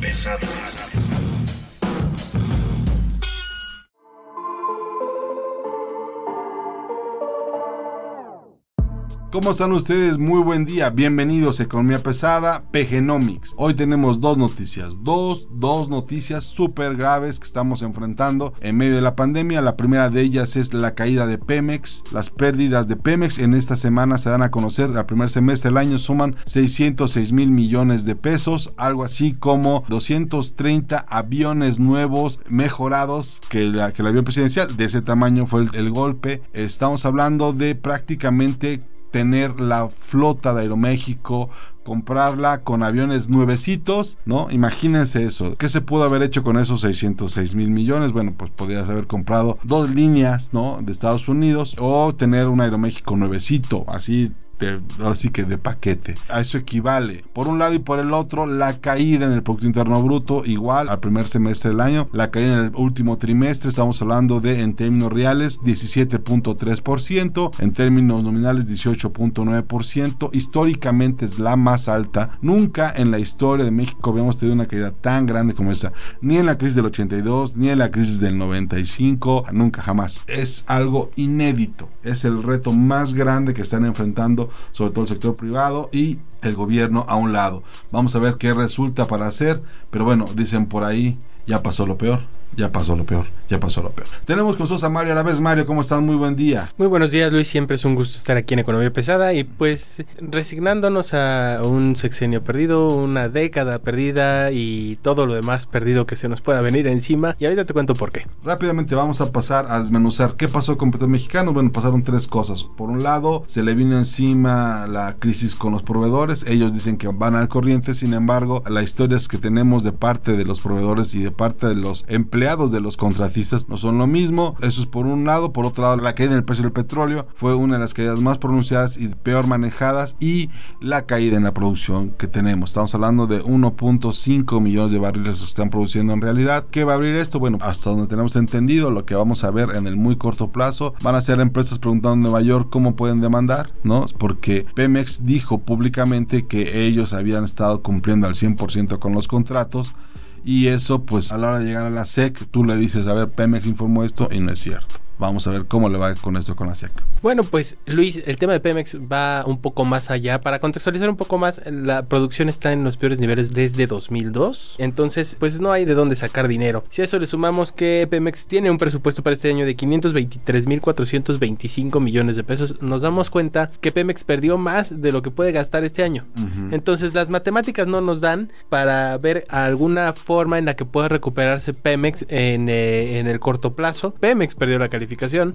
Pesada. ¿Cómo están ustedes? Muy buen día. Bienvenidos a Economía Pesada, PGnomics. Hoy tenemos dos noticias, dos, dos noticias súper graves que estamos enfrentando en medio de la pandemia. La primera de ellas es la caída de Pemex. Las pérdidas de Pemex en esta semana se dan a conocer. Al primer semestre del año suman 606 mil millones de pesos, algo así como 230 aviones nuevos mejorados que, la, que el avión presidencial. De ese tamaño fue el, el golpe. Estamos hablando de prácticamente tener la flota de Aeroméxico, comprarla con aviones nuevecitos, ¿no? Imagínense eso. ¿Qué se pudo haber hecho con esos 606 mil millones? Bueno, pues podrías haber comprado dos líneas, ¿no? De Estados Unidos o tener un Aeroméxico nuevecito, así de, ahora sí que de paquete. A eso equivale. Por un lado y por el otro, la caída en el Producto Interno Bruto, igual al primer semestre del año. La caída en el último trimestre, estamos hablando de, en términos reales, 17.3%, en términos nominales, 18.9%. Históricamente es la más alta. Nunca en la historia de México habíamos tenido una caída tan grande como esa. Ni en la crisis del 82, ni en la crisis del 95, nunca jamás. Es algo inédito. Es el reto más grande que están enfrentando sobre todo el sector privado y el gobierno a un lado. Vamos a ver qué resulta para hacer, pero bueno, dicen por ahí, ya pasó lo peor ya pasó lo peor, ya pasó lo peor. Tenemos con nosotros a Mario a la vez. Mario, ¿cómo estás? Muy buen día. Muy buenos días, Luis. Siempre es un gusto estar aquí en Economía Pesada y pues resignándonos a un sexenio perdido, una década perdida y todo lo demás perdido que se nos pueda venir encima. Y ahorita te cuento por qué. Rápidamente vamos a pasar a desmenuzar qué pasó con Petro Mexicano. Bueno, pasaron tres cosas. Por un lado, se le vino encima la crisis con los proveedores. Ellos dicen que van al corriente. Sin embargo, las historias que tenemos de parte de los proveedores y de parte de los empleados de los contratistas no son lo mismo. Eso es por un lado. Por otro lado, la caída en el precio del petróleo fue una de las caídas más pronunciadas y peor manejadas. Y la caída en la producción que tenemos. Estamos hablando de 1.5 millones de barriles que están produciendo en realidad. ¿Qué va a abrir esto? Bueno, hasta donde tenemos entendido, lo que vamos a ver en el muy corto plazo, van a ser empresas preguntando en Nueva York cómo pueden demandar, ¿no? Porque Pemex dijo públicamente que ellos habían estado cumpliendo al 100% con los contratos y eso pues a la hora de llegar a la SEC tú le dices, a ver, Pemex informó esto y no es cierto. Vamos a ver cómo le va con esto con la SEC. Bueno, pues Luis, el tema de Pemex va un poco más allá. Para contextualizar un poco más, la producción está en los peores niveles desde 2002. Entonces, pues no hay de dónde sacar dinero. Si a eso le sumamos que Pemex tiene un presupuesto para este año de 523.425 millones de pesos, nos damos cuenta que Pemex perdió más de lo que puede gastar este año. Uh -huh. Entonces, las matemáticas no nos dan para ver alguna forma en la que pueda recuperarse Pemex en, eh, en el corto plazo. Pemex perdió la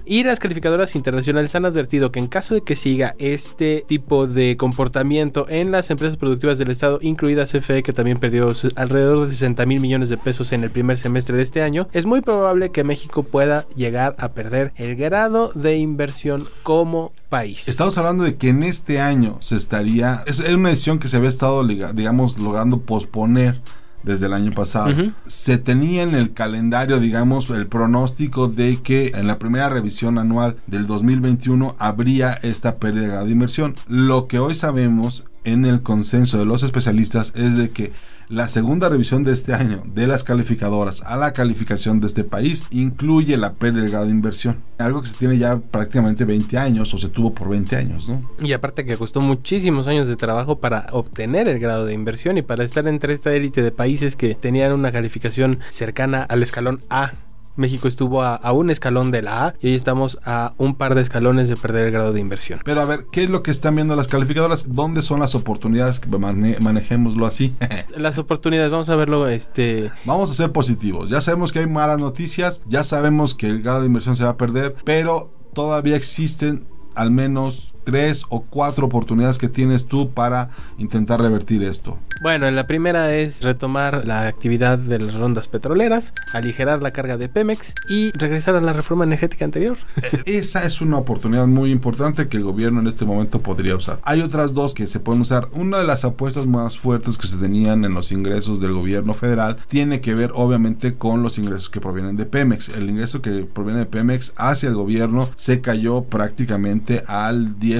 y las calificadoras internacionales han advertido que en caso de que siga este tipo de comportamiento en las empresas productivas del Estado, incluida CFE, que también perdió alrededor de 60 mil millones de pesos en el primer semestre de este año, es muy probable que México pueda llegar a perder el grado de inversión como país. Estamos hablando de que en este año se estaría, es una decisión que se había estado, digamos, logrando posponer desde el año pasado. Uh -huh. Se tenía en el calendario, digamos, el pronóstico de que en la primera revisión anual del 2021 habría esta pérdida de inversión. Lo que hoy sabemos en el consenso de los especialistas es de que la segunda revisión de este año de las calificadoras a la calificación de este país incluye la pérdida de grado de inversión. Algo que se tiene ya prácticamente 20 años o se tuvo por 20 años, ¿no? Y aparte que costó muchísimos años de trabajo para obtener el grado de inversión y para estar entre esta élite de países que tenían una calificación cercana al escalón A México estuvo a, a, un escalón de la A y hoy estamos a un par de escalones de perder el grado de inversión. Pero a ver, ¿qué es lo que están viendo las calificadoras? ¿Dónde son las oportunidades? Mane manejémoslo así. las oportunidades, vamos a verlo. este Vamos a ser positivos. Ya sabemos que hay malas noticias, ya sabemos que el grado de inversión se va a perder, pero todavía existen al menos tres o cuatro oportunidades que tienes tú para intentar revertir esto. Bueno, la primera es retomar la actividad de las rondas petroleras, aligerar la carga de Pemex y regresar a la reforma energética anterior. Esa es una oportunidad muy importante que el gobierno en este momento podría usar. Hay otras dos que se pueden usar. Una de las apuestas más fuertes que se tenían en los ingresos del gobierno federal tiene que ver obviamente con los ingresos que provienen de Pemex. El ingreso que proviene de Pemex hacia el gobierno se cayó prácticamente al 10%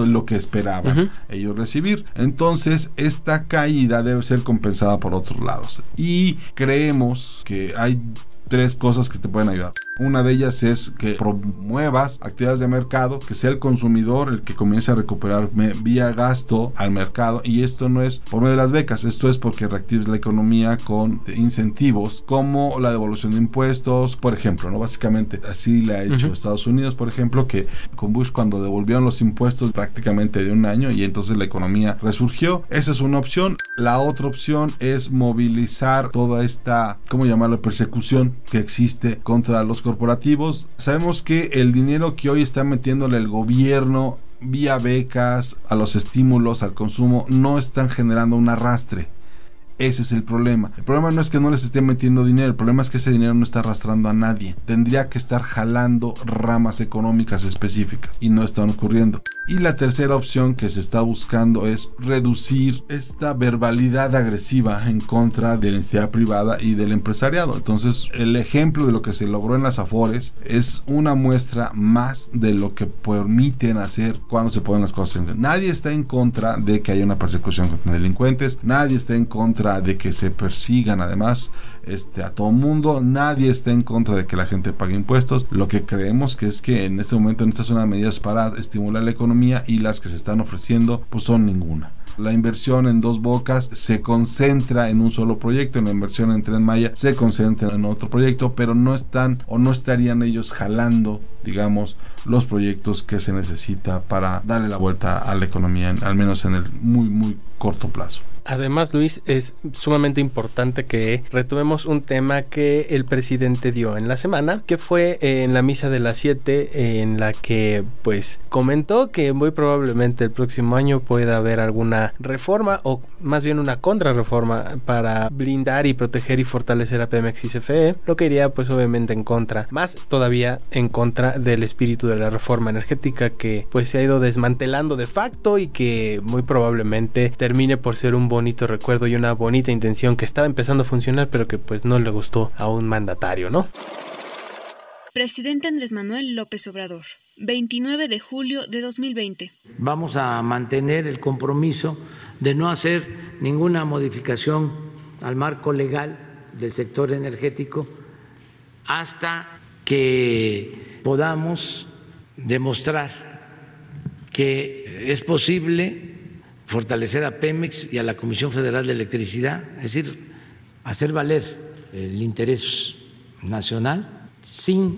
de lo que esperaban ellos recibir. Entonces, esta caída debe ser compensada por otros lados. Y creemos que hay tres cosas que te pueden ayudar. Una de ellas es que promuevas actividades de mercado, que sea el consumidor el que comience a recuperar vía gasto al mercado. Y esto no es por medio de las becas, esto es porque reactives la economía con incentivos como la devolución de impuestos, por ejemplo. no Básicamente así le ha hecho Estados Unidos, por ejemplo, que con Bush cuando devolvieron los impuestos prácticamente de un año y entonces la economía resurgió. Esa es una opción. La otra opción es movilizar toda esta, ¿cómo llamarlo?, persecución que existe contra los corporativos. Sabemos que el dinero que hoy está metiéndole el gobierno vía becas a los estímulos al consumo no están generando un arrastre. Ese es el problema. El problema no es que no les estén metiendo dinero, el problema es que ese dinero no está arrastrando a nadie. Tendría que estar jalando ramas económicas específicas y no están ocurriendo. Y la tercera opción que se está buscando es reducir esta verbalidad agresiva en contra de la entidad privada y del empresariado. Entonces, el ejemplo de lo que se logró en las Afores es una muestra más de lo que permiten hacer cuando se ponen las cosas en Nadie está en contra de que haya una persecución contra delincuentes, nadie está en contra de que se persigan además este, a todo mundo, nadie está en contra de que la gente pague impuestos. Lo que creemos que es que en este momento en estas son las medidas para estimular la economía y las que se están ofreciendo pues son ninguna. La inversión en dos bocas se concentra en un solo proyecto, la inversión en Tren Maya se concentra en otro proyecto, pero no están o no estarían ellos jalando, digamos, los proyectos que se necesita para darle la vuelta a la economía, al menos en el muy, muy corto plazo. Además, Luis, es sumamente importante que retomemos un tema que el presidente dio en la semana, que fue en la misa de las 7, en la que pues comentó que muy probablemente el próximo año pueda haber alguna reforma o más bien una contrarreforma para blindar y proteger y fortalecer a Pemex y CFE, lo que iría pues obviamente en contra, más todavía en contra del espíritu de la reforma energética que pues se ha ido desmantelando de facto y que muy probablemente termine por ser un bonito recuerdo y una bonita intención que estaba empezando a funcionar, pero que pues no le gustó a un mandatario, ¿no? Presidente Andrés Manuel López Obrador, 29 de julio de 2020. Vamos a mantener el compromiso de no hacer ninguna modificación al marco legal del sector energético hasta que podamos demostrar que es posible fortalecer a Pemex y a la Comisión Federal de Electricidad, es decir, hacer valer el interés nacional sin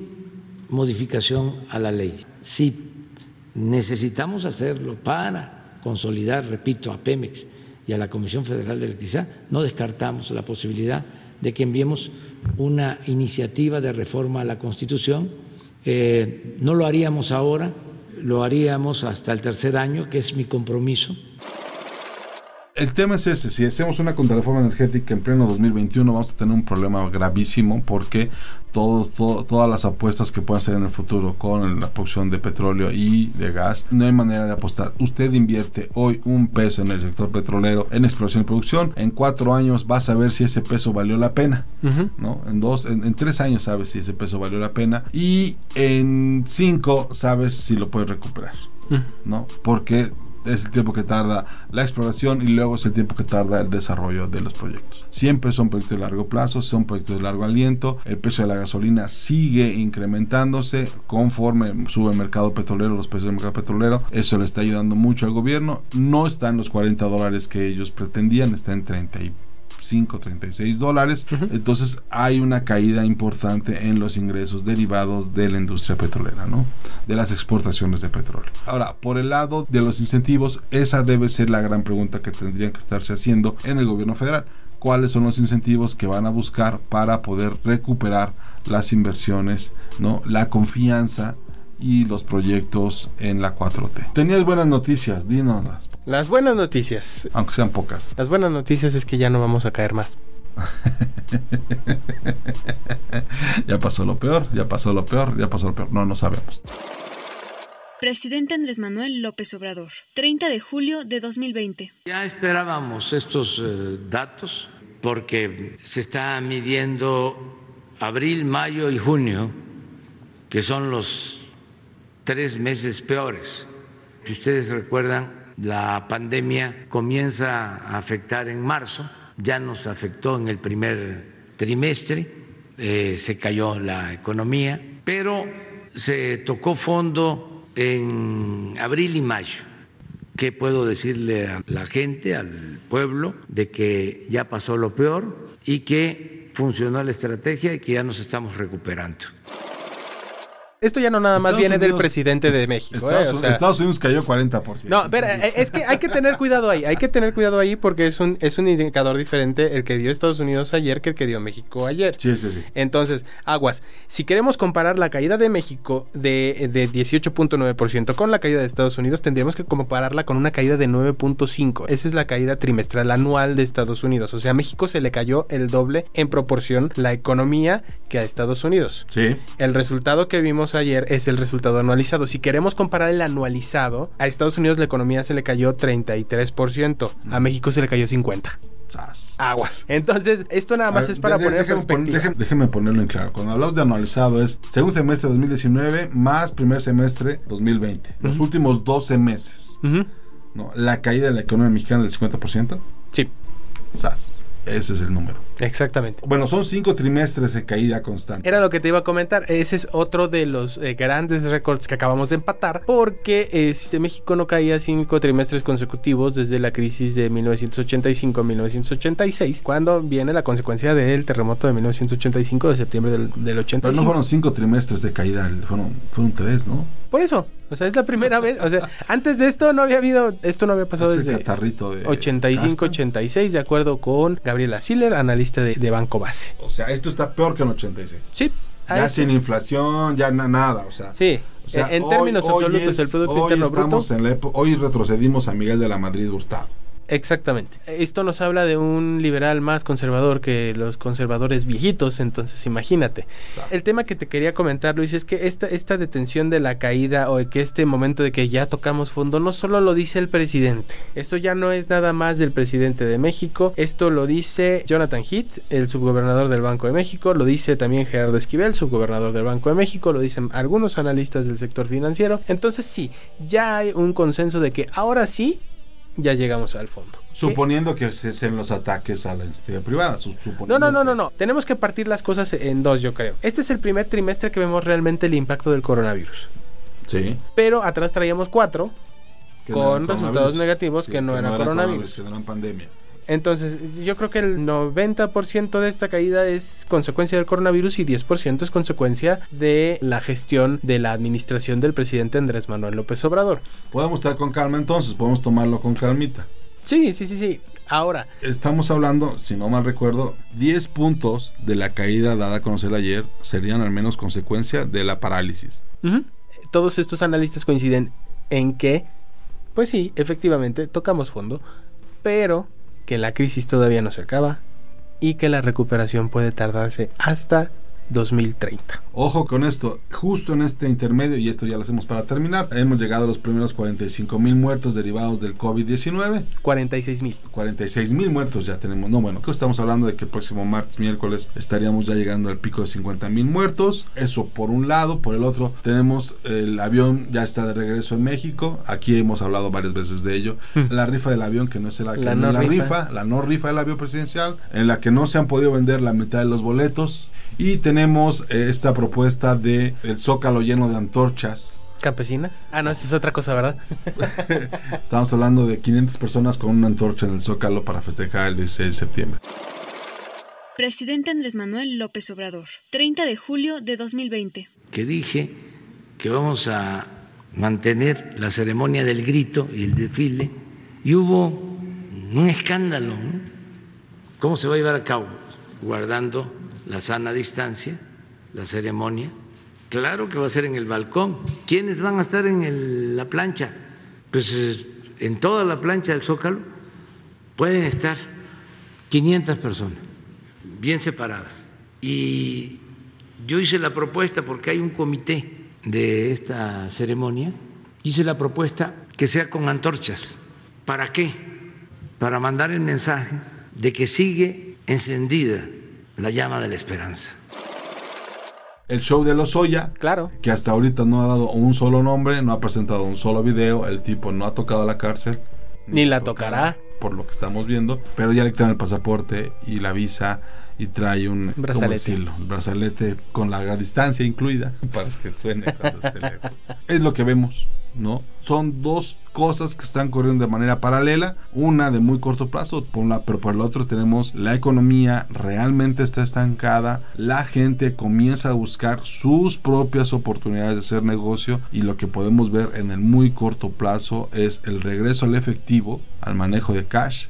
modificación a la ley. Si necesitamos hacerlo para consolidar, repito, a Pemex y a la Comisión Federal de Electricidad, no descartamos la posibilidad de que enviemos una iniciativa de reforma a la Constitución. Eh, no lo haríamos ahora, lo haríamos hasta el tercer año, que es mi compromiso el tema es ese, si hacemos una contrarreforma energética en pleno 2021 vamos a tener un problema gravísimo porque todas las apuestas que puedan hacer en el futuro con la producción de petróleo y de gas, no hay manera de apostar. Usted invierte hoy un peso en el sector petrolero, en exploración y producción, en cuatro años vas a ver si ese peso valió la pena, ¿no? En dos, en, tres años sabes si ese peso valió la pena y en cinco sabes si lo puedes recuperar, ¿no? Porque es el tiempo que tarda la exploración y luego es el tiempo que tarda el desarrollo de los proyectos. Siempre son proyectos de largo plazo, son proyectos de largo aliento. El precio de la gasolina sigue incrementándose conforme sube el mercado petrolero, los precios del mercado petrolero. Eso le está ayudando mucho al gobierno. No está en los 40 dólares que ellos pretendían, está en 30 y 36 dólares. Entonces hay una caída importante en los ingresos derivados de la industria petrolera, ¿no? De las exportaciones de petróleo. Ahora, por el lado de los incentivos, esa debe ser la gran pregunta que tendrían que estarse haciendo en el gobierno federal. ¿Cuáles son los incentivos que van a buscar para poder recuperar las inversiones, ¿no? La confianza y los proyectos en la 4T. Tenías buenas noticias, dínoslas. Las buenas noticias. Aunque sean pocas. Las buenas noticias es que ya no vamos a caer más. ya pasó lo peor, ya pasó lo peor, ya pasó lo peor. No, no sabemos. Presidente Andrés Manuel López Obrador, 30 de julio de 2020. Ya esperábamos estos eh, datos porque se está midiendo abril, mayo y junio, que son los tres meses peores. Si ustedes recuerdan, la pandemia comienza a afectar en marzo, ya nos afectó en el primer trimestre, eh, se cayó la economía, pero se tocó fondo en abril y mayo. ¿Qué puedo decirle a la gente, al pueblo, de que ya pasó lo peor y que funcionó la estrategia y que ya nos estamos recuperando? Esto ya no nada más Estados viene del presidente de México. ¿eh? Estados, O sea, Estados Unidos cayó 40%. No, pero eh, es que hay que tener cuidado ahí, hay que tener cuidado ahí porque es un, es un indicador diferente el que dio Estados Unidos ayer que el que dio México ayer. Sí, sí, sí. Entonces, aguas, si queremos comparar la caída de México de, de 18.9% con la caída de Estados Unidos, tendríamos que compararla con una caída de 9.5%. Esa es la caída trimestral anual de Estados Unidos. O sea, a México se le cayó el doble en proporción la economía que a Estados Unidos. Sí. El resultado que vimos ayer es el resultado anualizado. Si queremos comparar el anualizado, a Estados Unidos la economía se le cayó 33%, a México se le cayó 50%. Sas. Aguas. Entonces, esto nada más ver, es para de- poner pon- perspectiva. déjeme ponerlo en claro. Cuando hablamos de anualizado es segundo semestre 2019 más primer semestre 2020. Los últimos 12 meses. ¿no? La caída de la economía mexicana del 50%. Sí, Sas. Ese es el número. Exactamente. Bueno, son cinco trimestres de caída constante. Era lo que te iba a comentar. Ese es otro de los eh, grandes récords que acabamos de empatar. Porque este, México no caía cinco trimestres consecutivos desde la crisis de 1985-1986. Cuando viene la consecuencia del terremoto de 1985 de septiembre del, del Pero 85. no fueron cinco trimestres de caída, fueron, fueron tres, ¿no? Por eso. O sea, es la primera vez. O sea, antes de esto no había habido. Esto no había pasado Es el desde. de 85-86, de acuerdo con Gabriela Siller, analista de, de Banco Base. O sea, esto está peor que en 86. Sí, Ya eso- sin inflación, ya na- nada, o sea. Sí, O sea, en hoy- términos hoy absolutos, es- el Producto hoy Interno Bruto. en la hoy retrocedimos a Miguel de la Madrid Hurtado. Exactamente. Esto nos habla de un liberal más conservador que los conservadores viejitos, entonces imagínate. Claro. El tema que te quería comentar, Luis, es que esta, esta detención de la caída o de que este momento de que ya tocamos fondo no solo lo dice el presidente. Esto ya no es nada más del presidente de México. Esto lo dice Jonathan Heath, el subgobernador del Banco de México. Lo dice también Gerardo Esquivel, subgobernador del Banco de México. Lo dicen algunos analistas del sector financiero. Entonces sí, ya hay un consenso de que ahora sí ya llegamos al fondo. Suponiendo que cesen los ataques a la industria privada. su- No, no, no, que- no, no. Tenemos que partir las cosas en dos, yo creo. Este es el primer trimestre que vemos realmente el impacto del coronavirus. Sí. Pero atrás traíamos cuatro que no con resultados coronavirus. negativos Sí, que no era coronavirus. Que no era pandemia. Entonces, yo creo que el 90% de esta caída es consecuencia del coronavirus y 10% es consecuencia de la gestión de la administración del presidente Andrés Manuel López Obrador. Podemos estar con calma entonces, podemos tomarlo con calmita. Sí, sí, sí, sí. Ahora, Estamos hablando, si no mal recuerdo, 10 puntos de la caída dada a conocer ayer serían al menos consecuencia de la parálisis. Todos estos analistas coinciden en que, pues sí, efectivamente, tocamos fondo, pero que la crisis todavía no se acaba y que la recuperación puede tardarse hasta 2030. Ojo con esto, justo en este intermedio, y esto ya lo hacemos para terminar, hemos llegado a los primeros 45 mil muertos derivados del COVID-19. 46 mil. 46 mil muertos ya tenemos. No, bueno, que estamos hablando de que el próximo martes, miércoles, estaríamos ya llegando al pico de 50 mil muertos. Eso por un lado. Por el otro, tenemos el avión ya está de regreso en México. Aquí hemos hablado varias veces de ello. La rifa del avión, que no es la, que La no la rifa. rifa, la no rifa del avión presidencial, en la que no se han podido vender la mitad de los boletos. Y tenemos eh, esta propuesta de el zócalo lleno de antorchas. ¿Campesinas? Ah, no, esa es otra cosa, ¿verdad? Estamos hablando de 500 personas con una antorcha en el zócalo para festejar el 16 de septiembre. Presidente Andrés Manuel López Obrador, 30 de julio de 2020. que dije que vamos a mantener la ceremonia del grito y el desfile, y hubo un escándalo. ¿no? ¿Cómo se va a llevar a cabo? Guardando la sana distancia, la ceremonia, Claro que va a ser en el balcón. ¿Quiénes van a estar en la plancha? Pues eh, en toda la plancha del Zócalo pueden estar 500 personas, bien separadas. Y yo hice la propuesta porque hay un comité de esta ceremonia, hice la propuesta que sea con antorchas. ¿Para qué? Para mandar el mensaje de que sigue encendida la llama de la esperanza. El show de Lozoya, claro. que hasta ahorita no ha dado un solo nombre, no ha presentado un solo video, el tipo no ha tocado la cárcel. Ni, la tocará. Por lo que estamos viendo, pero ya le quitan el pasaporte y la visa y trae un brazalete. brazalete con la distancia incluida para que suene cuando esté lejos. Es lo que vemos, ¿no? Son dos cosas que están corriendo de manera paralela, una de muy corto plazo, por una, pero por el otro tenemos la economía realmente está estancada, la gente comienza a buscar sus propias oportunidades de hacer negocio y lo que podemos ver en el muy corto plazo es el regreso al efectivo, al manejo de cash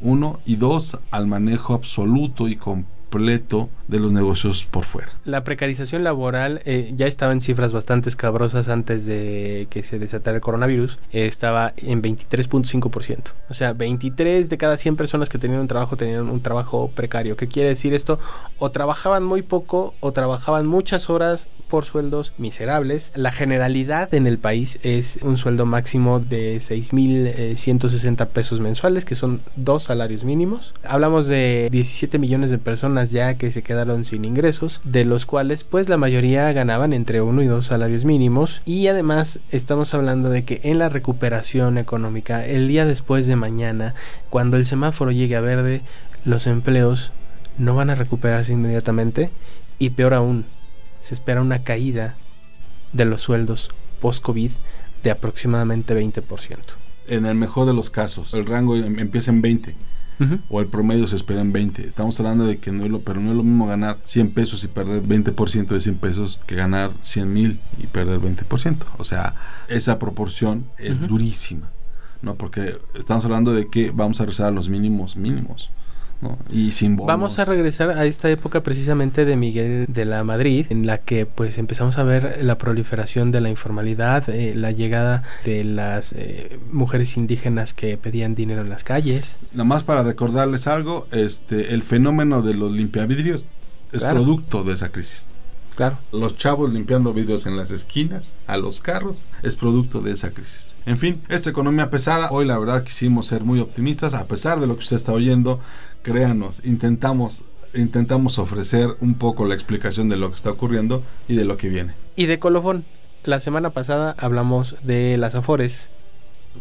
uno, y dos, al manejo absoluto y completo de los negocios por fuera. La precarización laboral eh, ya estaba en cifras bastante escabrosas antes de que se desatara el coronavirus. Eh, estaba en 23.5%. O sea, 23 de cada 100 personas que tenían un trabajo tenían un trabajo precario. ¿Qué quiere decir esto? O trabajaban muy poco o trabajaban muchas horas por sueldos miserables. La generalidad en el país es un sueldo máximo de 6.160 eh, pesos mensuales, que son dos salarios mínimos. Hablamos de 17 millones de personas ya que se quedaron sin ingresos, de los cuales pues la mayoría ganaban entre uno y dos salarios mínimos y además estamos hablando de que en la recuperación económica el día después de mañana, cuando el semáforo llegue a verde, los empleos no van a recuperarse inmediatamente y peor aún, se espera una caída de los sueldos post-COVID de aproximadamente 20%. En el mejor de los casos, el rango em, empieza en 20 o el promedio se espera en 20. Estamos hablando de que no es lo, pero no es lo mismo ganar 100 pesos y perder 20% de 100 pesos que ganar 100 mil y perder 20%. O sea, esa proporción es durísima, ¿no? Porque estamos hablando de que vamos a rezar a los mínimos mínimos. Y sin Vamos a regresar a esta época precisamente de Miguel de la Madrid, en la que pues empezamos a ver la proliferación de la informalidad, eh, la llegada de las eh, mujeres indígenas que pedían dinero en las calles. Nada más para recordarles algo, este, el fenómeno de los limpiavidrios es producto de esa crisis. Claro. Los chavos limpiando vidrios en las esquinas, a los carros, es producto de esa crisis. En fin, esta economía pesada, hoy la verdad quisimos ser muy optimistas, a pesar de lo que usted está oyendo, créanos, intentamos intentamos ofrecer un poco la explicación de lo que está ocurriendo y de lo que viene. Y de colofón, la semana pasada hablamos de las Afores.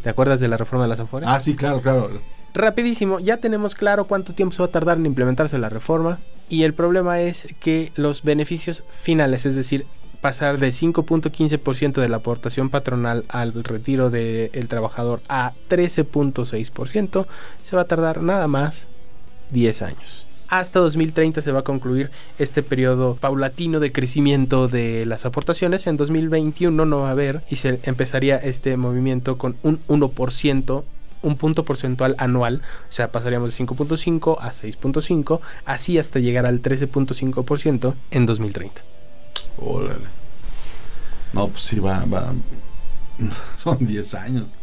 ¿Te acuerdas de la reforma de las Afores? Ah, sí, claro, claro. Rapidísimo, ya tenemos claro cuánto tiempo se va a tardar en implementarse la reforma y el problema es que los beneficios finales, es decir, pasar de 5.15% de la aportación patronal al retiro del trabajador a 13.6%, se va a tardar nada más 10 años. Hasta 2030 se va a concluir este periodo paulatino de crecimiento de las aportaciones. En 2021 no va a haber y se empezaría este movimiento con un 1% un punto porcentual anual, o sea, pasaríamos de 5.5 a 6.5, así hasta llegar al 13.5% en 2030. Órale. No, pues sí, va, va. Son 10 años.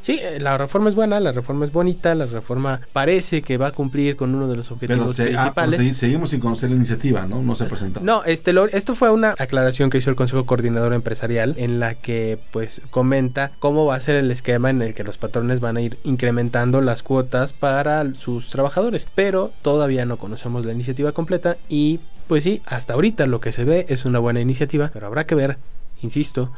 Sí, eh, la reforma es buena, la reforma es bonita, la reforma parece que va a cumplir con uno de los objetivos ah, principales. seguimos sin conocer la iniciativa, ¿no? No se ha presentado. No, este, esto fue una aclaración que hizo el Consejo Coordinador Empresarial en la que pues comenta cómo va a ser el esquema en el que los patrones van a ir incrementando las cuotas para sus trabajadores, pero todavía no conocemos la iniciativa completa y pues sí, hasta ahorita lo que se ve es una buena iniciativa, pero habrá que ver, insisto,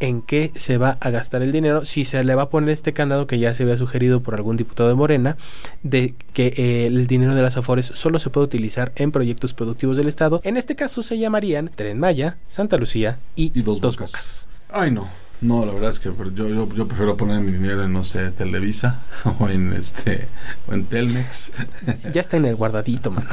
en qué se va a gastar el dinero, si se le va a poner este candado que ya se había sugerido por algún diputado de Morena, de que eh, el dinero de las Afores solo se puede utilizar en proyectos productivos del Estado. En este caso se llamarían Tren Maya, Santa Lucía y, Dos, bocas. Ay, no. No, la verdad es que yo, yo, prefiero poner mi dinero en, no sé, Televisa o en este o en Telmex. Ya está en el guardadito, mano.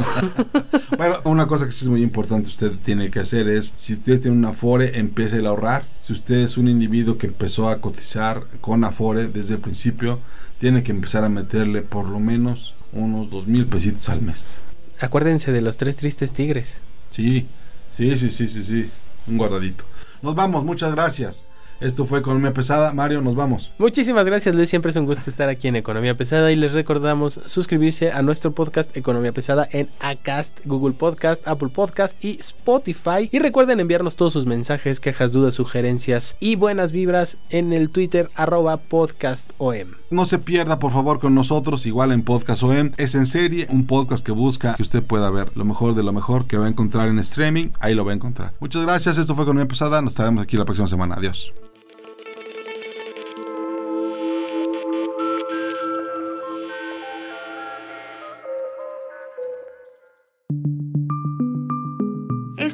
bueno, una cosa que sí es muy importante usted tiene que hacer es, si usted tiene un Afore, empiece a ahorrar. Si usted es un individuo que empezó a cotizar con Afore desde el principio, tiene que empezar a meterle por lo menos unos dos mil pesitos al mes. Acuérdense de los tres tristes tigres. Sí, sí, sí, sí, sí, sí. un guardadito. Nos vamos, muchas gracias. Esto fue Economía Pesada. Mario, nos vamos. Muchísimas gracias, Luis. Siempre es un gusto estar aquí en Economía Pesada y les recordamos suscribirse a nuestro podcast Economía Pesada en Acast, Google Podcast, Apple Podcast y Spotify. Y recuerden enviarnos todos sus mensajes, quejas, dudas, sugerencias y buenas vibras en el Twitter arroba podcastom. No se pierda, por favor, con nosotros, igual en Podcast OM. Es en serie, un podcast que busca que usted pueda ver lo mejor de lo mejor que va a encontrar en streaming. Ahí lo va a encontrar. Muchas gracias. Esto fue Economía Pesada. Nos estaremos aquí la próxima semana. Adiós.